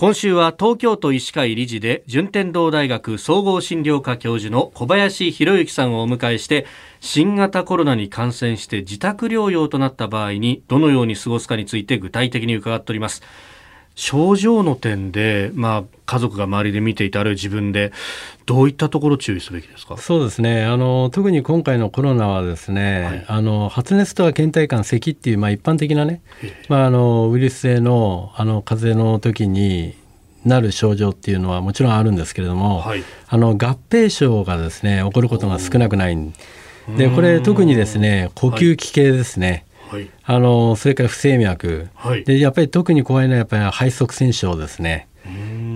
今週は東京都医師会理事で順天堂大学総合診療科教授の小林博之さんをお迎えして新型コロナに感染して自宅療養となった場合にどのように過ごすかについて具体的に伺っております。症状の点で、まあ、家族が周りで見ていたあるいは自分でどういったところ注意すべきですか？そうですね。あの特に今回のコロナはですね、はい、あの発熱とか倦怠感咳っていう、まあ、一般的なね、まあ、あのウイルス性のあの風邪の時になる症状っていうのはもちろんあるんですけれども、はい、あの合併症がですね起こることが少なくないでこれ特にですね呼吸器系ですね、はい、あのそれから不整脈、はい、でやっぱり特に怖いのはやっぱり肺塞栓症ですね。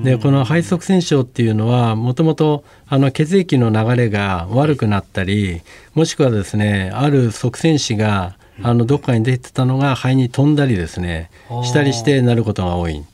でこの肺塞栓症っていうのはもともと血液の流れが悪くなったり、もしくはですねある塞栓子があのどこかに出てたのが肺に飛んだりですねしたりしてなることが多い。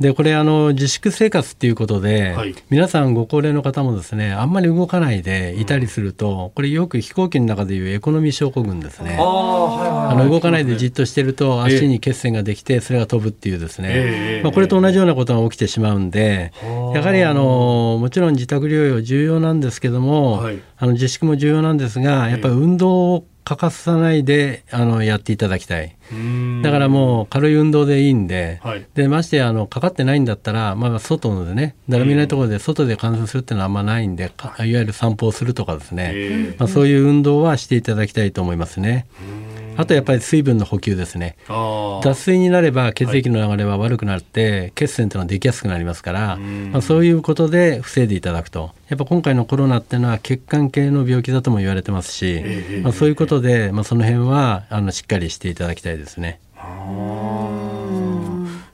でこれあの自粛生活っていうことで、はい、皆さんご高齢の方もですねあんまり動かないでいたりすると、うん、これよく飛行機の中でいうエコノミー症候群ですね。あの動かないでじっとしてると足に血栓ができてそれが飛ぶっていうですね、えー、まあ、これと同じようなことが起きてしまうんで、えー、やはりあのもちろん自宅療養重要なんですけども、はい、あの自粛も重要なんですがやっぱり運動を欠かさないであのやっていただきたい。だからもう軽い運動でいいんで、はい、でましてあのかかってないんだったら、まあ、外のでね誰もいないところで外で観察するっていうのはあんまないんでい。わゆる散歩をするとかですね、まあ、そういう運動はしていただきたいと思いますね。あとやっぱり水分の補給ですね。脱水になれば血液の流れは悪くなって、血栓というのはできやすくなりますから、まあ、そういうことで防いでいただくとやっぱ今回のコロナっていうのは血管系の病気だとも言われてますし、まあ、そういうことで、まあ、その辺はあのしっかりしていただきたいですね。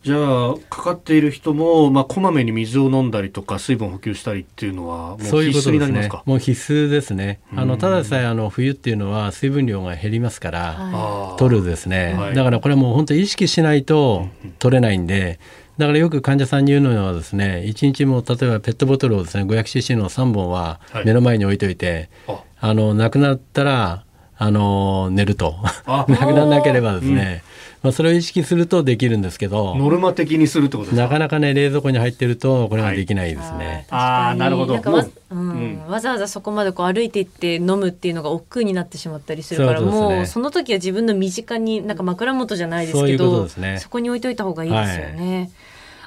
じゃあかかっている人も、まあ、こまめに水を飲んだりとか水分補給したりっていうのはもう必須になりますか？もう必須ですね。あのただでさえあの冬っていうのは水分量が減りますから、はい、取るですね、はい、だからこれはもう本当意識しないと取れないんで、だからよく患者さんに言うのはですね1日も例えばペットボトルをですね 500cc の3本は目の前に置いといて、はい、あのなくなったらあの寝ると。なくならなければですね、まあ、それを意識するとできるんですけど。ノルマ的にするってことなかなかね冷蔵庫に入ってるとこれができないですね。はい、ああなるほど。わ,、うん。わざわざそこまでこう歩いていって飲むっていうのが億劫になってしまったりするから、ね、もうその時は自分の身近になんか枕元じゃないですけどそ、ね、そこに置いといた方がいいですよね。はい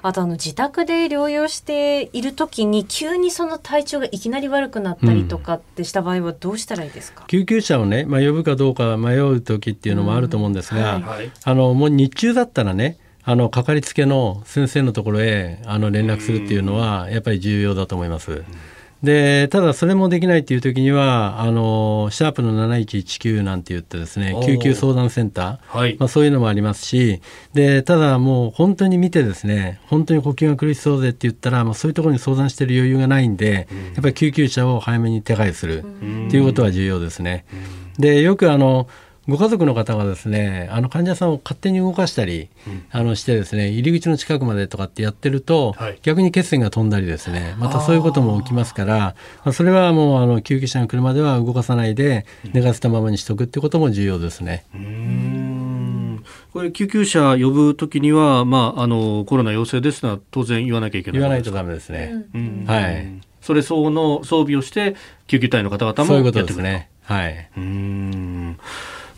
あとあの自宅で療養している時に急にその体調がいきなり悪くなったりとかってした場合はどうしたらいいですか、うん、救急車をね、まあ、呼ぶかどうか迷う時っていうのもあると思うんですが、うんはい、あのもう日中だったらねあのかかりつけの先生のところへあの連絡するっていうのはやっぱり重要だと思います。うんでただそれもできないっていう時にはあのシャープの7119なんて言ってですね救急相談センター、はい、まあ、そういうのもありますしでただもう本当に見てですね本当に呼吸が苦しそうでって言ったら、まあ、そういうところに相談してる余裕がないんで、うん、やっぱり救急車を早めに手配するっていうことは重要ですね。でよくあのご家族の方がですねあの患者さんを勝手に動かしたり、うん、あのしてですね入り口の近くまでとかってやってると、はい、逆に血栓が飛んだりですねまたそういうことも起きますからまあ、それはもうあの救急車が来るまでは動かさないで寝かせたままにしとくってことも重要ですね。これ救急車呼ぶときには、まあ、あのコロナ陽性ですのは当然言わなきゃいけない言わないとダメですね。はい。それ相応の装備をして救急隊の方々もそういうことですね。はい。うん。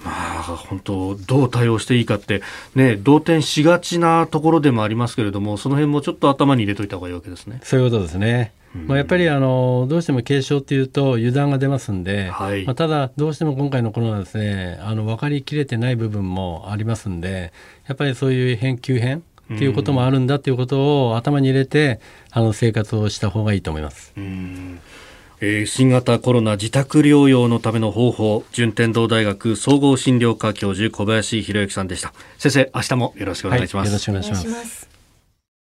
まあ、本当、どう対応していいかって、ね、動転しがちなところでもありますけれども、その辺もちょっと頭に入れといた方がいいわけですね。そういうことですね。まあ、やっぱりあのどうしても軽症っていうと油断が出ますんで、はい、まあ、ただ、どうしても今回のコロナですねあの分かりきれてない部分もありますんでやっぱりそういう変急変っていうこともあるんだっていうことを頭に入れてあの生活をした方がいいと思います。うんえー、新型コロナ自宅療養のための方法順天堂大学総合診療科教授小林博之さんでした。先生明日もよろしくお願いします、はい、よろしくお願いします